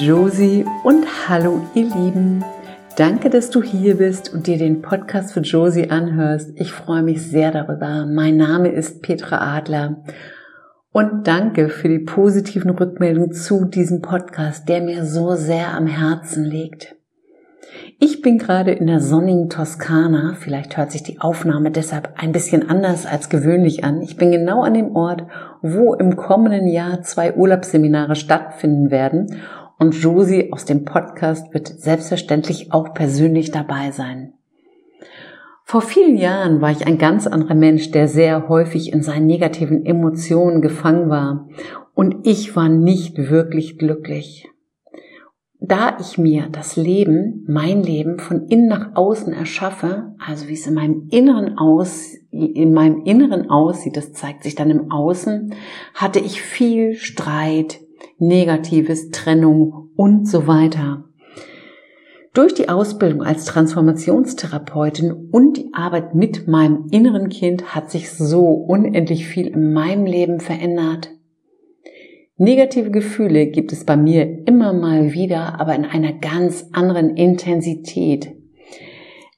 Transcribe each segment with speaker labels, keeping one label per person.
Speaker 1: Josie und hallo ihr Lieben. Danke, dass du hier bist und dir den Podcast für Josie anhörst. Ich freue mich sehr darüber. Mein Name ist Petra Adler und danke für die positiven Rückmeldungen zu diesem Podcast, der mir so sehr am Herzen liegt. Ich bin gerade in der sonnigen Toskana. Vielleicht hört sich die Aufnahme deshalb ein bisschen anders als gewöhnlich an. Ich bin genau an dem Ort, wo im kommenden Jahr zwei Urlaubsseminare stattfinden werden und Josie aus dem Podcast wird selbstverständlich auch persönlich dabei sein. Vor vielen Jahren war ich ein ganz anderer Mensch, der sehr häufig in seinen negativen Emotionen gefangen war und ich war nicht wirklich glücklich. Da ich mir das Leben, mein Leben von innen nach außen erschaffe, also wie es in meinem Inneren aus, in meinem Inneren aussieht, das zeigt sich dann im Außen, hatte ich viel Streit, Negatives, Trennung und so weiter. Durch die Ausbildung als Transformationstherapeutin und die Arbeit mit meinem inneren Kind hat sich so unendlich viel in meinem Leben verändert. Negative Gefühle gibt es bei mir immer mal wieder, aber in einer ganz anderen Intensität.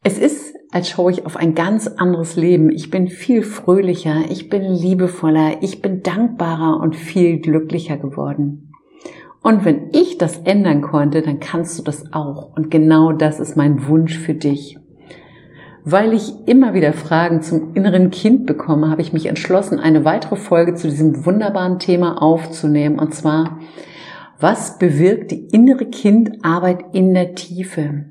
Speaker 1: Es ist, als schaue ich auf ein ganz anderes Leben. Ich bin viel fröhlicher, ich bin liebevoller, ich bin dankbarer und viel glücklicher geworden. Und wenn ich das ändern konnte, dann kannst du das auch. Und genau das ist mein Wunsch für dich. Weil ich immer wieder Fragen zum inneren Kind bekomme, habe ich mich entschlossen, eine weitere Folge zu diesem wunderbaren Thema aufzunehmen. Und zwar, was bewirkt die innere Kindarbeit in der Tiefe?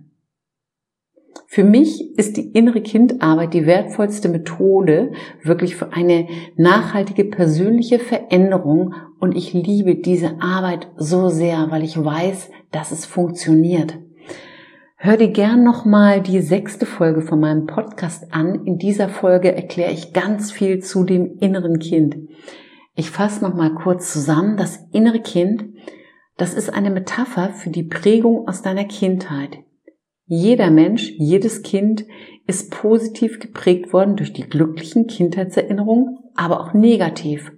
Speaker 1: Für mich ist die innere Kindarbeit die wertvollste Methode wirklich für eine nachhaltige persönliche Veränderung und ich liebe diese Arbeit so sehr, weil ich weiß, dass es funktioniert. Hör dir gern nochmal die sechste Folge von meinem Podcast an. In dieser Folge erkläre ich ganz viel zu dem inneren Kind. Ich fasse nochmal kurz zusammen. Das innere Kind, das ist eine Metapher für die Prägung aus deiner Kindheit. Jeder Mensch, jedes Kind ist positiv geprägt worden durch die glücklichen Kindheitserinnerungen, aber auch negativ.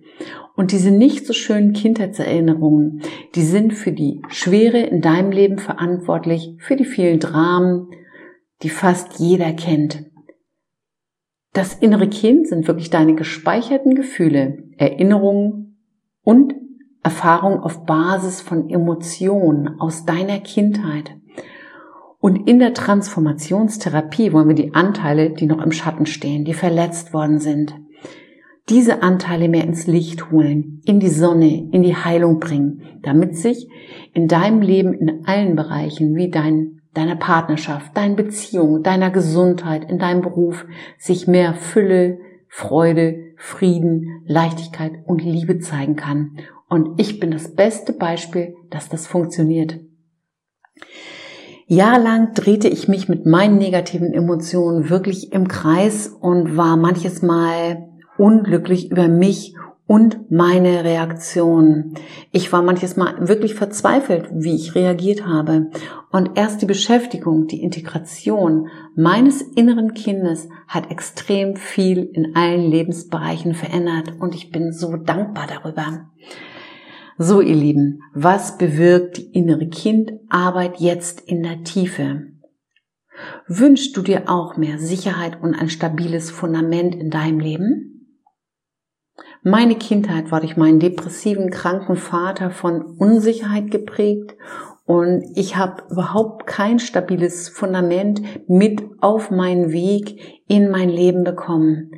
Speaker 1: Und diese nicht so schönen Kindheitserinnerungen, die sind für die Schwere in deinem Leben verantwortlich, für die vielen Dramen, die fast jeder kennt. Das innere Kind sind wirklich deine gespeicherten Gefühle, Erinnerungen und Erfahrungen auf Basis von Emotionen aus deiner Kindheit. Und in der Transformationstherapie wollen wir die Anteile, die noch im Schatten stehen, die verletzt worden sind, diese Anteile mehr ins Licht holen, in die Sonne, in die Heilung bringen, damit sich in deinem Leben in allen Bereichen wie dein, deiner Partnerschaft, deiner Beziehung, deiner Gesundheit, in deinem Beruf sich mehr Fülle, Freude, Frieden, Leichtigkeit und Liebe zeigen kann. Und ich bin das beste Beispiel, dass das funktioniert. Jahrelang drehte ich mich mit meinen negativen Emotionen wirklich im Kreis und war manches Mal unglücklich über mich und meine Reaktion. Ich war manches Mal wirklich verzweifelt, wie ich reagiert habe. Und erst die Beschäftigung, die Integration meines inneren Kindes hat extrem viel in allen Lebensbereichen verändert. Und ich bin so dankbar darüber. So, ihr Lieben, was bewirkt die innere Kindarbeit jetzt in der Tiefe? Wünschst du dir auch mehr Sicherheit und ein stabiles Fundament in deinem Leben? Meine Kindheit war durch meinen depressiven, kranken Vater von Unsicherheit geprägt und ich habe überhaupt kein stabiles Fundament mit auf meinen Weg in mein Leben bekommen.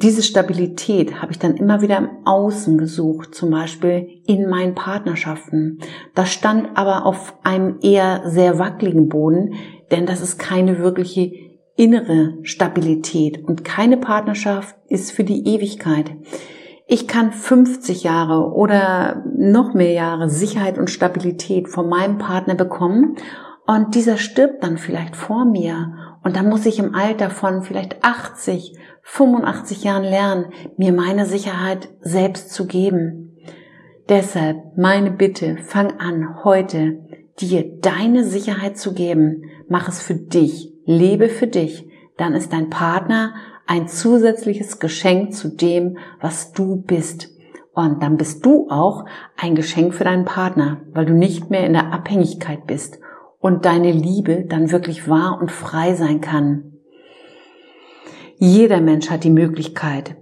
Speaker 1: Diese Stabilität habe ich dann immer wieder im Außen gesucht, zum Beispiel in meinen Partnerschaften. Das stand aber auf einem eher sehr wackeligen Boden, denn das ist keine wirkliche innere Stabilität und keine Partnerschaft ist für die Ewigkeit. Ich kann 50 Jahre oder noch mehr Jahre Sicherheit und Stabilität von meinem Partner bekommen und dieser stirbt dann vielleicht vor mir und dann muss ich im Alter von vielleicht 80, 85 Jahren lernen, mir meine Sicherheit selbst zu geben. Deshalb meine Bitte, fang an, heute dir deine Sicherheit zu geben. Mach es für dich lebe für dich, dann ist dein Partner ein zusätzliches Geschenk zu dem, was du bist. Und dann bist du auch ein Geschenk für deinen Partner, weil du nicht mehr in der Abhängigkeit bist und deine Liebe dann wirklich wahr und frei sein kann. Jeder Mensch hat die Möglichkeit,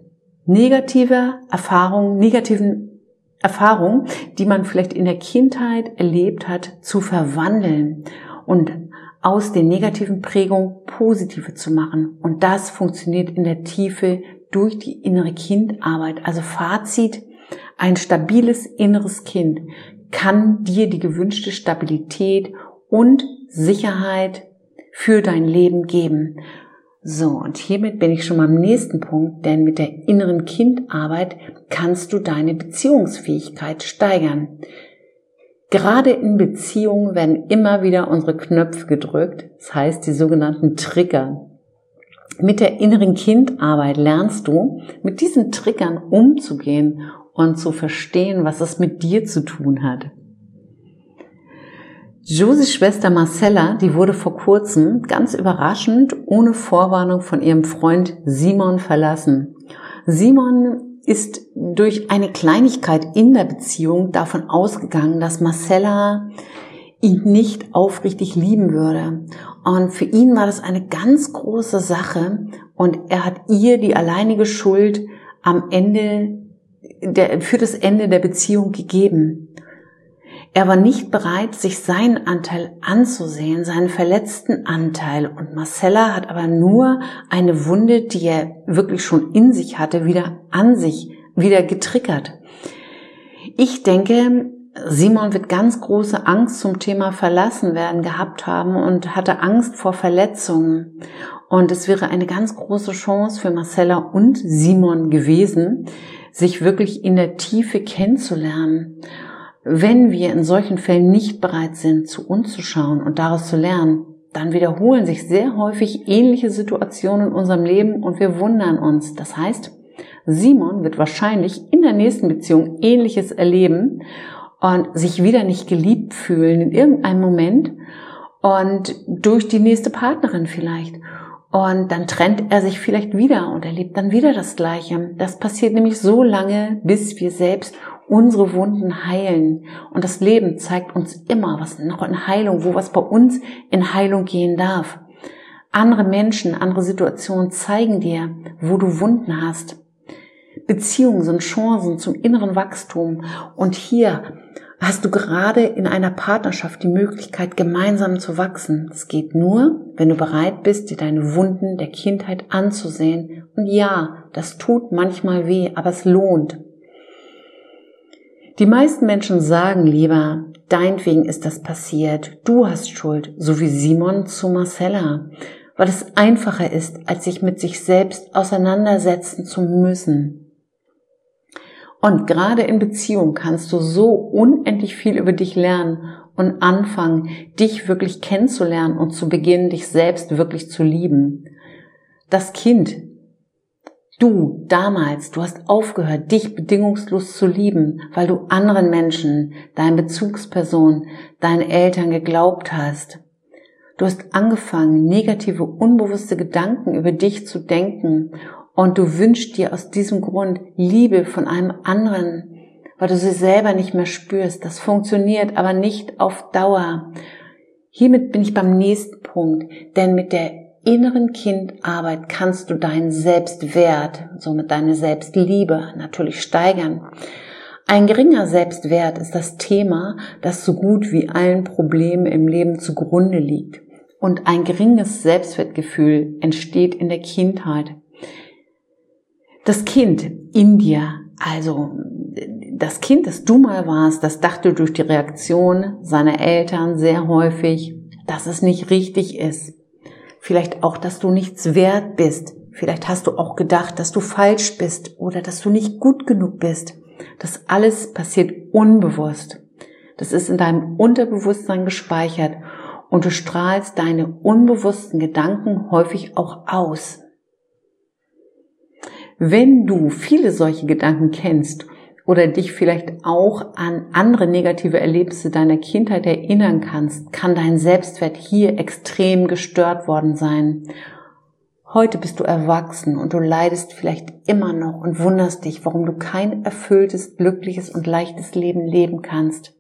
Speaker 1: negative Erfahrungen, negativen Erfahrungen, die man vielleicht in der Kindheit erlebt hat, zu verwandeln und aus den negativen Prägungen positive zu machen. Und das funktioniert in der Tiefe durch die innere Kindarbeit. Also Fazit, ein stabiles inneres Kind kann dir die gewünschte Stabilität und Sicherheit für dein Leben geben. So, und hiermit bin ich schon mal am nächsten Punkt, denn mit der inneren Kindarbeit kannst du deine Beziehungsfähigkeit steigern. Gerade in Beziehungen werden immer wieder unsere Knöpfe gedrückt, das heißt die sogenannten Trigger. Mit der inneren Kindarbeit lernst du, mit diesen Triggern umzugehen und zu verstehen, was es mit dir zu tun hat. Josies Schwester Marcella, die wurde vor kurzem ganz überraschend ohne Vorwarnung von ihrem Freund Simon verlassen. Simon ist durch eine Kleinigkeit in der Beziehung davon ausgegangen, dass Marcella ihn nicht aufrichtig lieben würde. Und für ihn war das eine ganz große Sache und er hat ihr die alleinige Schuld am Ende der, für das Ende der Beziehung gegeben. Er war nicht bereit, sich seinen Anteil anzusehen, seinen verletzten Anteil. Und Marcella hat aber nur eine Wunde, die er wirklich schon in sich hatte, wieder an sich, wieder getriggert. Ich denke, Simon wird ganz große Angst zum Thema verlassen werden gehabt haben und hatte Angst vor Verletzungen. Und es wäre eine ganz große Chance für Marcella und Simon gewesen, sich wirklich in der Tiefe kennenzulernen wenn wir in solchen Fällen nicht bereit sind, zu uns zu schauen und daraus zu lernen, dann wiederholen sich sehr häufig ähnliche Situationen in unserem Leben und wir wundern uns. Das heißt, Simon wird wahrscheinlich in der nächsten Beziehung Ähnliches erleben und sich wieder nicht geliebt fühlen in irgendeinem Moment und durch die nächste Partnerin vielleicht. Und dann trennt er sich vielleicht wieder und erlebt dann wieder das Gleiche. Das passiert nämlich so lange, bis wir selbst unsere Wunden heilen. Und das Leben zeigt uns immer, was noch in Heilung, wo was bei uns in Heilung gehen darf. Andere Menschen, andere Situationen zeigen dir, wo du Wunden hast. Beziehungen sind Chancen zum inneren Wachstum. Und hier hast du gerade in einer Partnerschaft die Möglichkeit, gemeinsam zu wachsen. Es geht nur, wenn du bereit bist, dir deine Wunden der Kindheit anzusehen. Und ja, das tut manchmal weh, aber es lohnt. Die meisten Menschen sagen lieber, deinetwegen ist das passiert, du hast Schuld, so wie Simon zu Marcella, weil es einfacher ist, als sich mit sich selbst auseinandersetzen zu müssen. Und gerade in Beziehung kannst du so unendlich viel über dich lernen und anfangen, dich wirklich kennenzulernen und zu beginnen, dich selbst wirklich zu lieben. Das Kind, Du damals, du hast aufgehört, dich bedingungslos zu lieben, weil du anderen Menschen, deinen Bezugspersonen, deinen Eltern geglaubt hast. Du hast angefangen, negative, unbewusste Gedanken über dich zu denken und du wünschst dir aus diesem Grund Liebe von einem anderen, weil du sie selber nicht mehr spürst. Das funktioniert aber nicht auf Dauer. Hiermit bin ich beim nächsten Punkt, denn mit der inneren Kindarbeit kannst du deinen Selbstwert, somit deine Selbstliebe natürlich steigern. Ein geringer Selbstwert ist das Thema, das so gut wie allen Problemen im Leben zugrunde liegt. Und ein geringes Selbstwertgefühl entsteht in der Kindheit. Das Kind in dir, also das Kind, das du mal warst, das dachte durch die Reaktion seiner Eltern sehr häufig, dass es nicht richtig ist Vielleicht auch, dass du nichts wert bist. Vielleicht hast du auch gedacht, dass du falsch bist oder dass du nicht gut genug bist. Das alles passiert unbewusst. Das ist in deinem Unterbewusstsein gespeichert und du strahlst deine unbewussten Gedanken häufig auch aus. Wenn du viele solche Gedanken kennst oder dich vielleicht auch an andere negative Erlebnisse deiner Kindheit erinnern kannst, kann dein Selbstwert hier extrem gestört worden sein. Heute bist du erwachsen und du leidest vielleicht immer noch und wunderst dich, warum du kein erfülltes, glückliches und leichtes Leben leben kannst.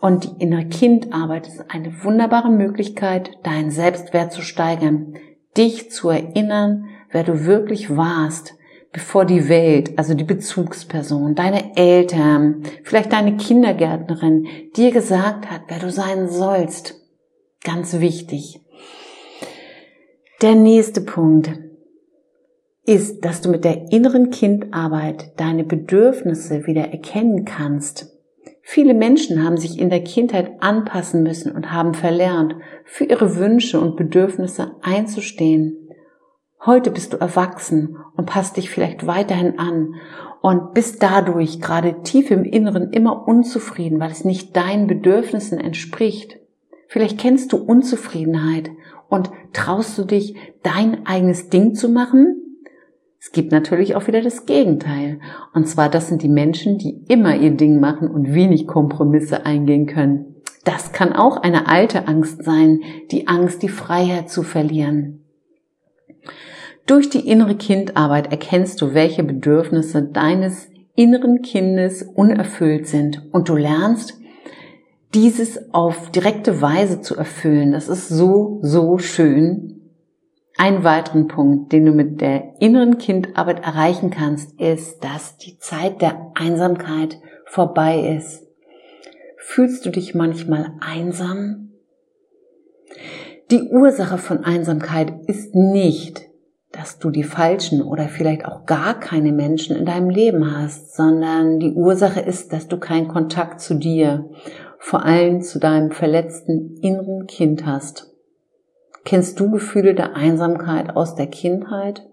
Speaker 1: Und die innere Kindarbeit ist eine wunderbare Möglichkeit, deinen Selbstwert zu steigern, dich zu erinnern, wer du wirklich warst, bevor die Welt, also die Bezugsperson, deine Eltern, vielleicht deine Kindergärtnerin dir gesagt hat, wer du sein sollst. Ganz wichtig. Der nächste Punkt ist, dass du mit der inneren Kindarbeit deine Bedürfnisse wieder erkennen kannst. Viele Menschen haben sich in der Kindheit anpassen müssen und haben verlernt, für ihre Wünsche und Bedürfnisse einzustehen. Heute bist du erwachsen und passt dich vielleicht weiterhin an und bist dadurch gerade tief im Inneren immer unzufrieden, weil es nicht deinen Bedürfnissen entspricht. Vielleicht kennst du Unzufriedenheit und traust du dich, dein eigenes Ding zu machen? Es gibt natürlich auch wieder das Gegenteil. Und zwar, das sind die Menschen, die immer ihr Ding machen und wenig Kompromisse eingehen können. Das kann auch eine alte Angst sein, die Angst, die Freiheit zu verlieren. Durch die innere Kindarbeit erkennst du, welche Bedürfnisse deines inneren Kindes unerfüllt sind und du lernst, dieses auf direkte Weise zu erfüllen. Das ist so, so schön. Ein weiteren Punkt, den du mit der inneren Kindarbeit erreichen kannst, ist, dass die Zeit der Einsamkeit vorbei ist. Fühlst du dich manchmal einsam? Die Ursache von Einsamkeit ist nicht, dass du die falschen oder vielleicht auch gar keine Menschen in deinem Leben hast, sondern die Ursache ist, dass du keinen Kontakt zu dir vor allem zu deinem verletzten inneren Kind hast. Kennst du Gefühle der Einsamkeit aus der Kindheit?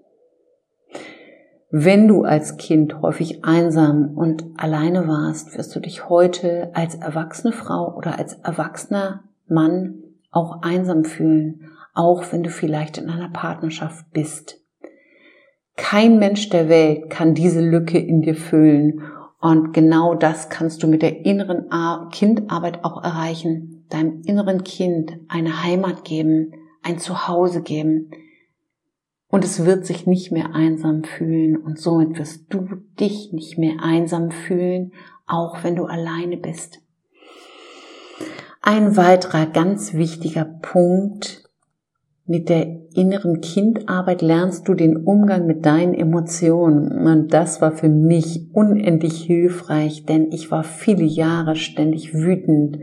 Speaker 1: Wenn du als Kind häufig einsam und alleine warst, wirst du dich heute als erwachsene Frau oder als erwachsener Mann auch einsam fühlen, auch wenn du vielleicht in einer Partnerschaft bist. Kein Mensch der Welt kann diese Lücke in dir füllen und genau das kannst du mit der inneren Kindarbeit auch erreichen. Deinem inneren Kind eine Heimat geben, ein Zuhause geben. Und es wird sich nicht mehr einsam fühlen und somit wirst du dich nicht mehr einsam fühlen, auch wenn du alleine bist. Ein weiterer ganz wichtiger Punkt mit der inneren Kindarbeit lernst du den Umgang mit deinen Emotionen. Und das war für mich unendlich hilfreich, denn ich war viele Jahre ständig wütend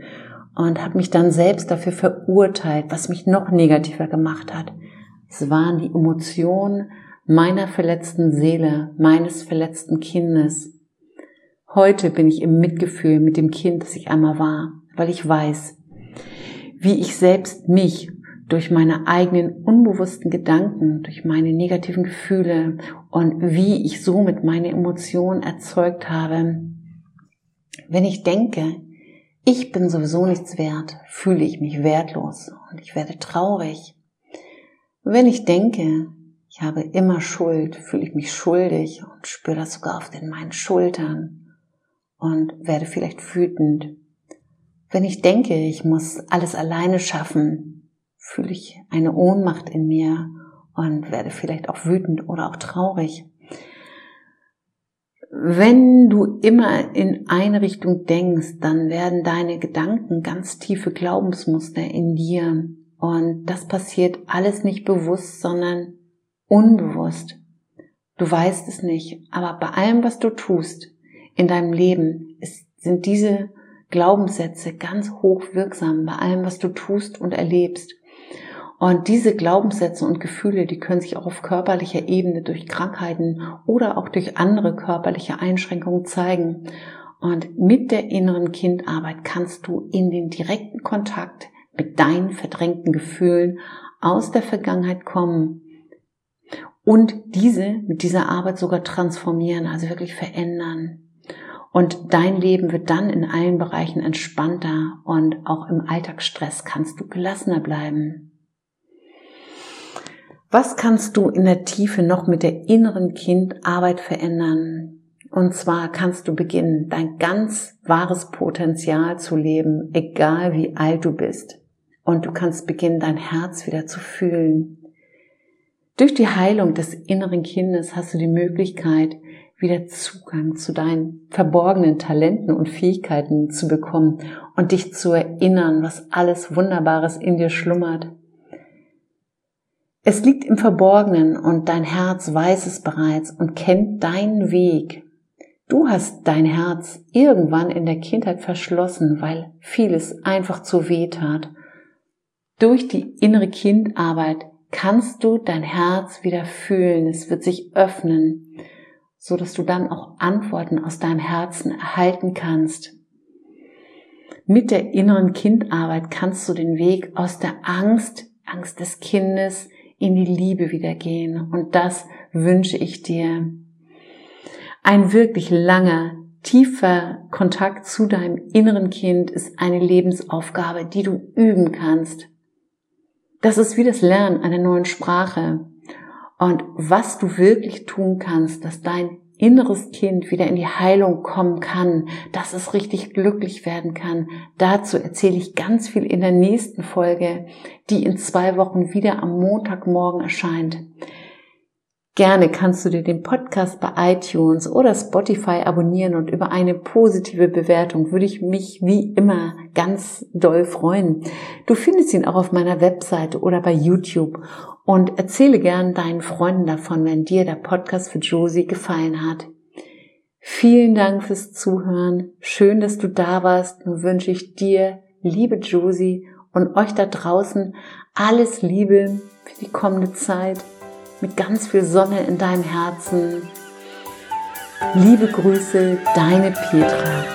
Speaker 1: und habe mich dann selbst dafür verurteilt, was mich noch negativer gemacht hat. Es waren die Emotionen meiner verletzten Seele, meines verletzten Kindes. Heute bin ich im Mitgefühl mit dem Kind, das ich einmal war, weil ich weiß, wie ich selbst mich durch meine eigenen unbewussten Gedanken, durch meine negativen Gefühle und wie ich somit meine Emotionen erzeugt habe. Wenn ich denke, ich bin sowieso nichts wert, fühle ich mich wertlos und ich werde traurig. Wenn ich denke, ich habe immer Schuld, fühle ich mich schuldig und spüre das sogar auf den meinen Schultern und werde vielleicht wütend. Wenn ich denke, ich muss alles alleine schaffen, fühle ich eine Ohnmacht in mir und werde vielleicht auch wütend oder auch traurig. Wenn du immer in eine Richtung denkst, dann werden deine Gedanken ganz tiefe Glaubensmuster in dir. Und das passiert alles nicht bewusst, sondern unbewusst. Du weißt es nicht, aber bei allem, was du tust in deinem Leben, ist, sind diese Glaubenssätze ganz hoch wirksam bei allem, was du tust und erlebst. Und diese Glaubenssätze und Gefühle, die können sich auch auf körperlicher Ebene durch Krankheiten oder auch durch andere körperliche Einschränkungen zeigen. Und mit der inneren Kindarbeit kannst du in den direkten Kontakt mit deinen verdrängten Gefühlen aus der Vergangenheit kommen und diese mit dieser Arbeit sogar transformieren, also wirklich verändern. Und dein Leben wird dann in allen Bereichen entspannter und auch im Alltagsstress kannst du gelassener bleiben. Was kannst du in der Tiefe noch mit der inneren Kindarbeit verändern? Und zwar kannst du beginnen, dein ganz wahres Potenzial zu leben, egal wie alt du bist. Und du kannst beginnen, dein Herz wieder zu fühlen. Durch die Heilung des inneren Kindes hast du die Möglichkeit, wieder Zugang zu deinen verborgenen Talenten und Fähigkeiten zu bekommen und dich zu erinnern, was alles Wunderbares in dir schlummert. Es liegt im Verborgenen und dein Herz weiß es bereits und kennt deinen Weg. Du hast dein Herz irgendwann in der Kindheit verschlossen, weil vieles einfach zu weh tat. Durch die innere Kindarbeit kannst du dein Herz wieder fühlen. Es wird sich öffnen, so dass du dann auch Antworten aus deinem Herzen erhalten kannst. Mit der inneren Kindarbeit kannst du den Weg aus der Angst, Angst des Kindes, in die Liebe wieder gehen. Und das wünsche ich dir. Ein wirklich langer, tiefer Kontakt zu deinem inneren Kind ist eine Lebensaufgabe, die du üben kannst. Das ist wie das Lernen einer neuen Sprache. Und was du wirklich tun kannst, dass dein inneres Kind wieder in die Heilung kommen kann, dass es richtig glücklich werden kann. Dazu erzähle ich ganz viel in der nächsten Folge, die in zwei Wochen wieder am Montagmorgen erscheint. Gerne kannst du dir den Podcast bei iTunes oder Spotify abonnieren und über eine positive Bewertung würde ich mich wie immer ganz doll freuen. Du findest ihn auch auf meiner Webseite oder bei YouTube und erzähle gern deinen Freunden davon, wenn dir der Podcast für Josie gefallen hat. Vielen Dank fürs Zuhören. Schön, dass du da warst. Nun wünsche ich dir, liebe Josie und euch da draußen alles Liebe für die kommende Zeit mit ganz viel Sonne in deinem Herzen. Liebe Grüße, deine Petra.